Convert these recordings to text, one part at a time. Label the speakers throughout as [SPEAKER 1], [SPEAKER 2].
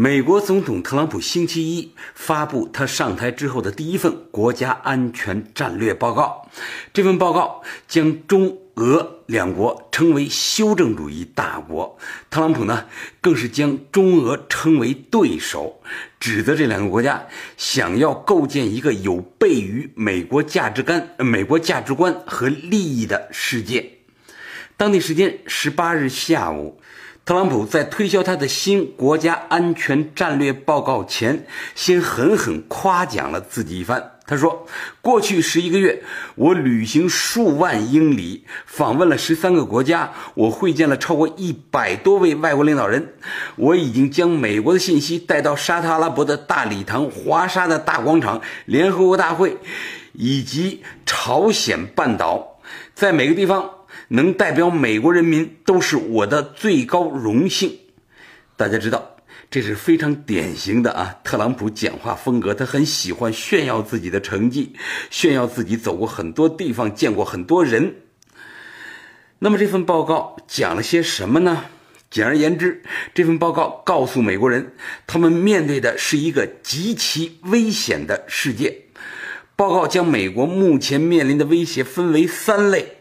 [SPEAKER 1] 美国总统特朗普星期一发布他上台之后的第一份国家安全战略报告。这份报告将中俄两国称为修正主义大国，特朗普呢更是将中俄称为对手，指责这两个国家想要构建一个有悖于美国价值观、美国价值观和利益的世界。当地时间十八日下午。特朗普在推销他的新国家安全战略报告前，先狠狠夸奖了自己一番。他说：“过去十一个月，我旅行数万英里，访问了十三个国家，我会见了超过一百多位外国领导人。我已经将美国的信息带到沙特阿拉伯的大礼堂、华沙的大广场、联合国大会，以及朝鲜半岛，在每个地方。”能代表美国人民都是我的最高荣幸。大家知道，这是非常典型的啊，特朗普讲话风格。他很喜欢炫耀自己的成绩，炫耀自己走过很多地方，见过很多人。那么这份报告讲了些什么呢？简而言之，这份报告告诉美国人，他们面对的是一个极其危险的世界。报告将美国目前面临的威胁分为三类。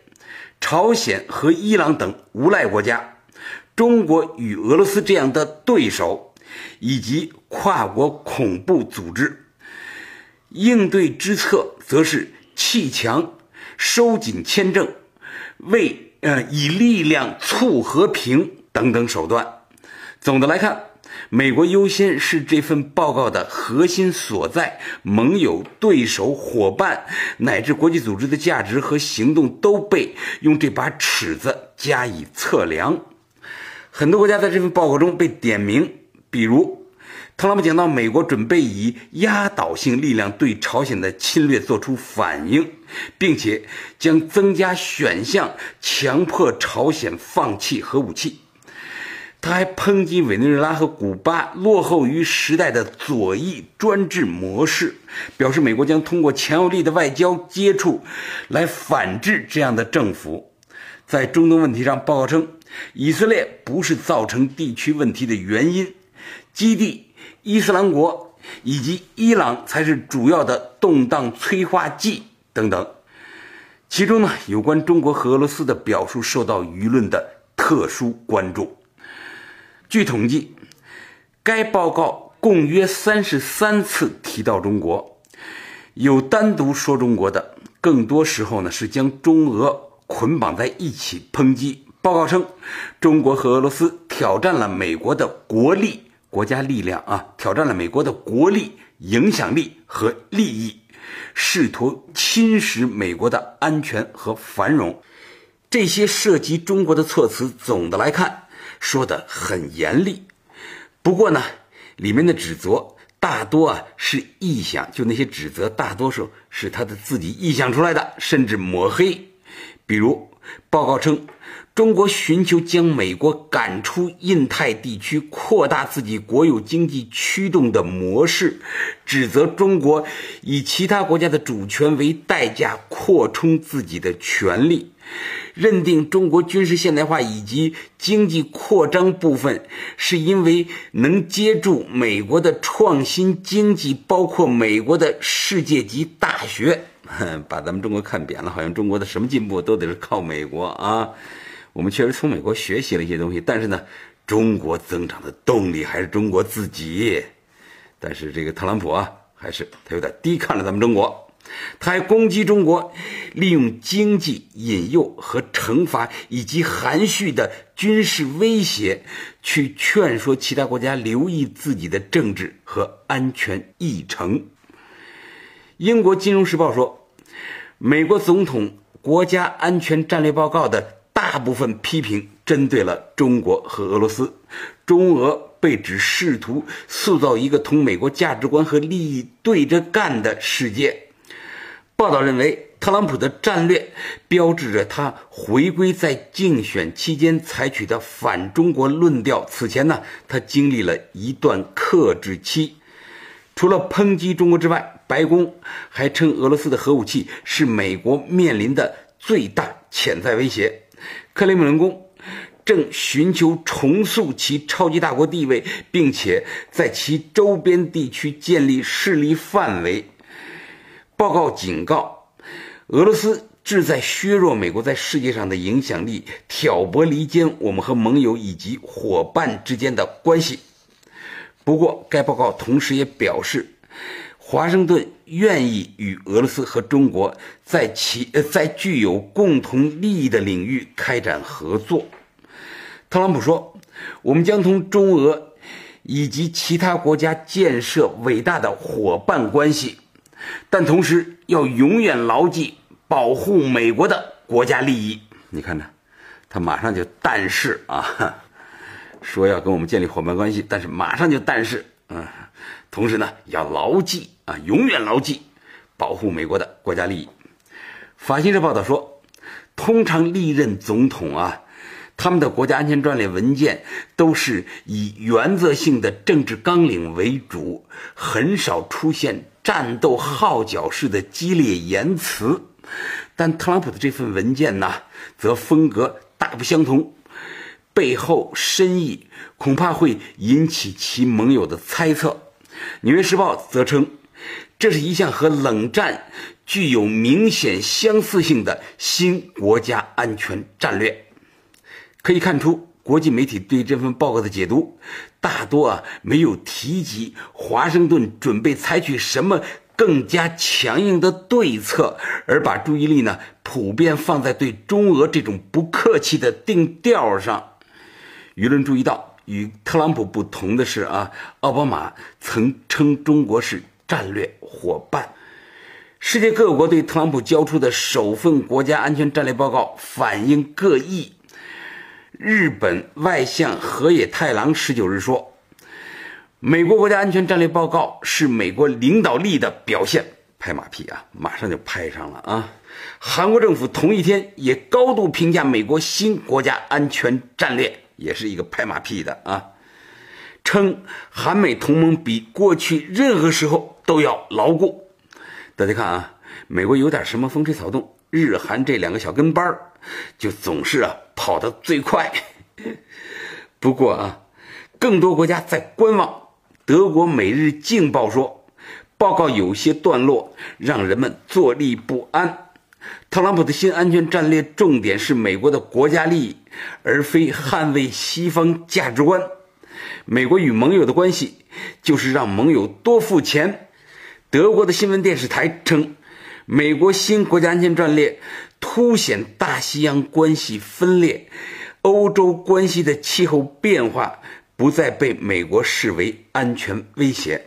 [SPEAKER 1] 朝鲜和伊朗等无赖国家，中国与俄罗斯这样的对手，以及跨国恐怖组织，应对之策则是砌墙、收紧签证、为呃以力量促和平等等手段。总的来看。美国优先是这份报告的核心所在，盟友、对手、伙伴乃至国际组织的价值和行动都被用这把尺子加以测量。很多国家在这份报告中被点名，比如特朗普讲到美国准备以压倒性力量对朝鲜的侵略做出反应，并且将增加选项，强迫朝鲜放弃核武器。他还抨击委内瑞拉和古巴落后于时代的左翼专制模式，表示美国将通过强有力的外交接触来反制这样的政府。在中东问题上，报告称，以色列不是造成地区问题的原因，基地、伊斯兰国以及伊朗才是主要的动荡催化剂等等。其中呢，有关中国和俄罗斯的表述受到舆论的特殊关注。据统计，该报告共约三十三次提到中国，有单独说中国的，更多时候呢是将中俄捆绑在一起抨击。报告称，中国和俄罗斯挑战了美国的国力、国家力量啊，挑战了美国的国力、影响力和利益，试图侵蚀美国的安全和繁荣。这些涉及中国的措辞，总的来看。说的很严厉，不过呢，里面的指责大多啊是臆想，就那些指责大多数是他的自己臆想出来的，甚至抹黑。比如报告称，中国寻求将美国赶出印太地区，扩大自己国有经济驱动的模式，指责中国以其他国家的主权为代价扩充自己的权利。认定中国军事现代化以及经济扩张部分，是因为能接住美国的创新经济，包括美国的世界级大学，把咱们中国看扁了，好像中国的什么进步都得是靠美国啊。我们确实从美国学习了一些东西，但是呢，中国增长的动力还是中国自己。但是这个特朗普啊，还是他有点低看了咱们中国。他还攻击中国，利用经济引诱和惩罚，以及含蓄的军事威胁，去劝说其他国家留意自己的政治和安全议程。英国《金融时报》说，美国总统国家安全战略报告的大部分批评针对了中国和俄罗斯，中俄被指试图塑造一个同美国价值观和利益对着干的世界。报道认为，特朗普的战略标志着他回归在竞选期间采取的反中国论调。此前呢，他经历了一段克制期。除了抨击中国之外，白宫还称俄罗斯的核武器是美国面临的最大潜在威胁。克里姆林宫正寻求重塑其超级大国地位，并且在其周边地区建立势力范围。报告警告，俄罗斯志在削弱美国在世界上的影响力，挑拨离间我们和盟友以及伙伴之间的关系。不过，该报告同时也表示，华盛顿愿意与俄罗斯和中国在其呃在具有共同利益的领域开展合作。特朗普说：“我们将同中俄以及其他国家建设伟大的伙伴关系。”但同时要永远牢记保护美国的国家利益。你看呢？他马上就但是啊，说要跟我们建立伙伴关系，但是马上就但是，嗯，同时呢要牢记啊，永远牢记保护美国的国家利益。法新社报道说，通常历任总统啊，他们的国家安全战略文件都是以原则性的政治纲领为主，很少出现。战斗号角式的激烈言辞，但特朗普的这份文件呢，则风格大不相同，背后深意恐怕会引起其盟友的猜测。《纽约时报》则称，这是一项和冷战具有明显相似性的新国家安全战略。可以看出。国际媒体对这份报告的解读，大多啊没有提及华盛顿准备采取什么更加强硬的对策，而把注意力呢普遍放在对中俄这种不客气的定调上。舆论注意到，与特朗普不同的是啊，奥巴马曾称中国是战略伙伴。世界各国对特朗普交出的首份国家安全战略报告反应各异。日本外相河野太郎十九日说：“美国国家安全战略报告是美国领导力的表现。”拍马屁啊，马上就拍上了啊！韩国政府同一天也高度评价美国新国家安全战略，也是一个拍马屁的啊，称韩美同盟比过去任何时候都要牢固。大家看啊，美国有点什么风吹草动，日韩这两个小跟班儿。就总是啊跑得最快。不过啊，更多国家在观望。德国《每日镜报》说，报告有些段落让人们坐立不安。特朗普的新安全战略重点是美国的国家利益，而非捍卫西方价值观。美国与盟友的关系就是让盟友多付钱。德国的新闻电视台称，美国新国家安全战略。凸显大西洋关系分裂，欧洲关系的气候变化不再被美国视为安全威胁。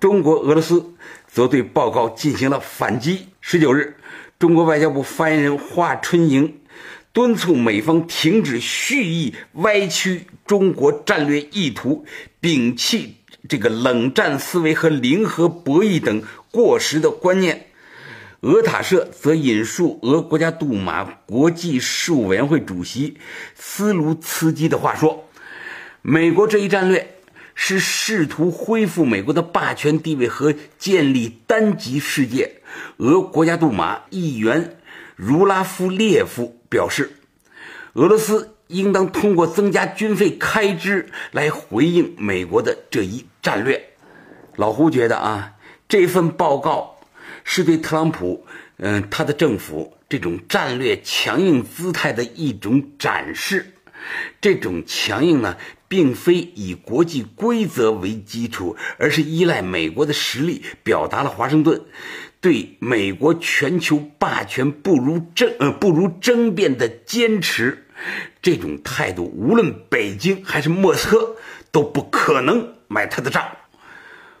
[SPEAKER 1] 中国、俄罗斯则对报告进行了反击。十九日，中国外交部发言人华春莹敦促美方停止蓄意歪曲中国战略意图，摒弃这个冷战思维和零和博弈等过时的观念。俄塔社则引述俄国家杜马国际事务委员会主席斯卢茨基的话说：“美国这一战略是试图恢复美国的霸权地位和建立单极世界。”俄国家杜马议员茹拉夫列夫表示：“俄罗斯应当通过增加军费开支来回应美国的这一战略。”老胡觉得啊，这份报告。是对特朗普，嗯，他的政府这种战略强硬姿态的一种展示。这种强硬呢，并非以国际规则为基础，而是依赖美国的实力，表达了华盛顿对美国全球霸权不如争呃不如争辩的坚持。这种态度，无论北京还是莫斯科，都不可能买他的账。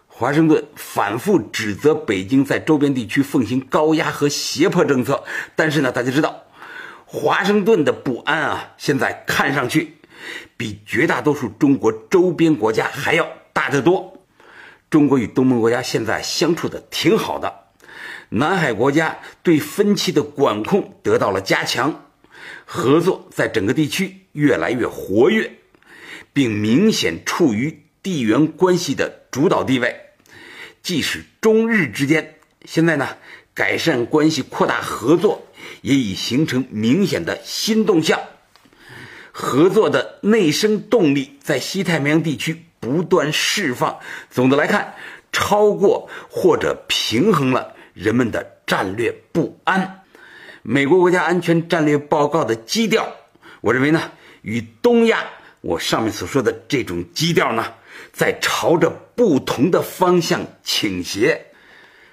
[SPEAKER 1] 华盛顿反复指责北京在周边地区奉行高压和胁迫政策，但是呢，大家知道，华盛顿的不安啊，现在看上去比绝大多数中国周边国家还要大得多。中国与东盟国家现在相处的挺好的，南海国家对分歧的管控得到了加强，合作在整个地区越来越活跃，并明显处于地缘关系的主导地位。即使中日之间现在呢，改善关系、扩大合作，也已形成明显的新动向。合作的内生动力在西太平洋地区不断释放。总的来看，超过或者平衡了人们的战略不安。美国国家安全战略报告的基调，我认为呢，与东亚我上面所说的这种基调呢，在朝着不同的方向倾斜。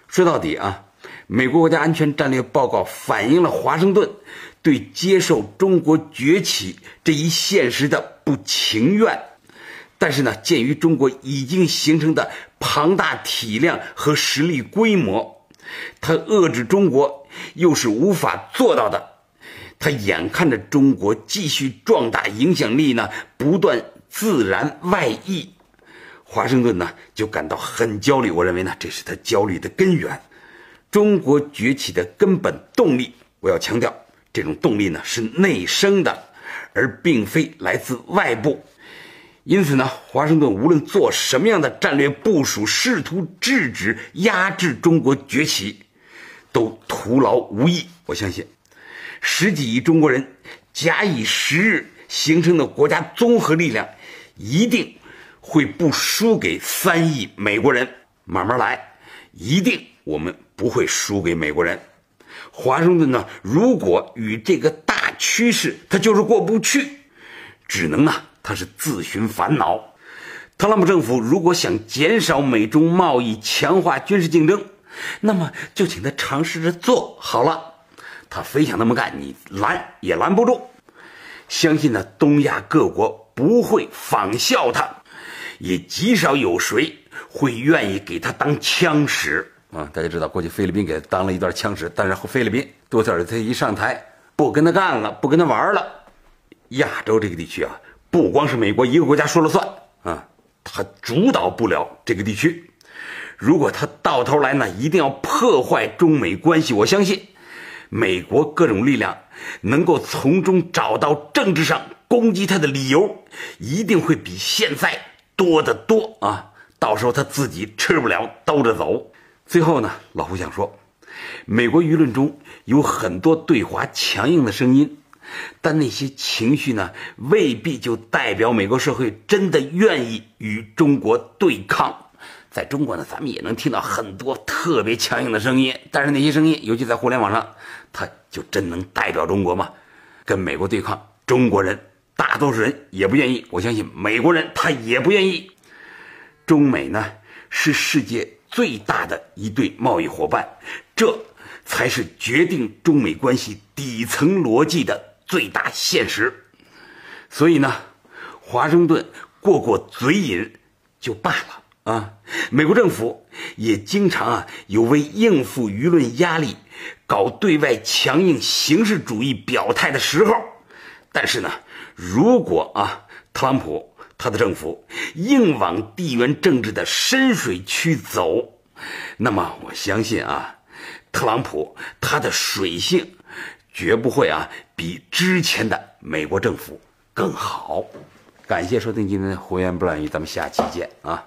[SPEAKER 1] 说到底啊，美国国家安全战略报告反映了华盛顿。对接受中国崛起这一现实的不情愿，但是呢，鉴于中国已经形成的庞大体量和实力规模，他遏制中国又是无法做到的。他眼看着中国继续壮大影响力呢，不断自然外溢，华盛顿呢就感到很焦虑。我认为呢，这是他焦虑的根源。中国崛起的根本动力，我要强调。这种动力呢是内生的，而并非来自外部。因此呢，华盛顿无论做什么样的战略部署，试图制止、压制中国崛起，都徒劳无益。我相信，十几亿中国人假以时日形成的国家综合力量，一定会不输给三亿美国人。慢慢来，一定我们不会输给美国人。华盛顿呢，如果与这个大趋势他就是过不去，只能呢，他是自寻烦恼。特朗普政府如果想减少美中贸易、强化军事竞争，那么就请他尝试着做好了。他非想那么干，你拦也拦不住。相信呢，东亚各国不会仿效他，也极少有谁会愿意给他当枪使。啊，大家知道，过去菲律宾给他当了一段枪使，但是菲律宾杜特尔特一上台，不跟他干了，不跟他玩了。亚洲这个地区啊，不光是美国一个国家说了算啊，他主导不了这个地区。如果他到头来呢，一定要破坏中美关系，我相信美国各种力量能够从中找到政治上攻击他的理由，一定会比现在多得多啊！到时候他自己吃不了兜着走。最后呢，老胡想说，美国舆论中有很多对华强硬的声音，但那些情绪呢，未必就代表美国社会真的愿意与中国对抗。在中国呢，咱们也能听到很多特别强硬的声音，但是那些声音，尤其在互联网上，它就真能代表中国吗？跟美国对抗，中国人大多数人也不愿意，我相信美国人他也不愿意。中美呢，是世界。最大的一对贸易伙伴，这才是决定中美关系底层逻辑的最大现实。所以呢，华盛顿过过嘴瘾就罢了啊。美国政府也经常啊有为应付舆论压力，搞对外强硬形式主义表态的时候。但是呢，如果啊特朗普。他的政府硬往地缘政治的深水区走，那么我相信啊，特朗普他的水性绝不会啊比之前的美国政府更好。感谢收听今天的胡言不乱语，咱们下期见啊。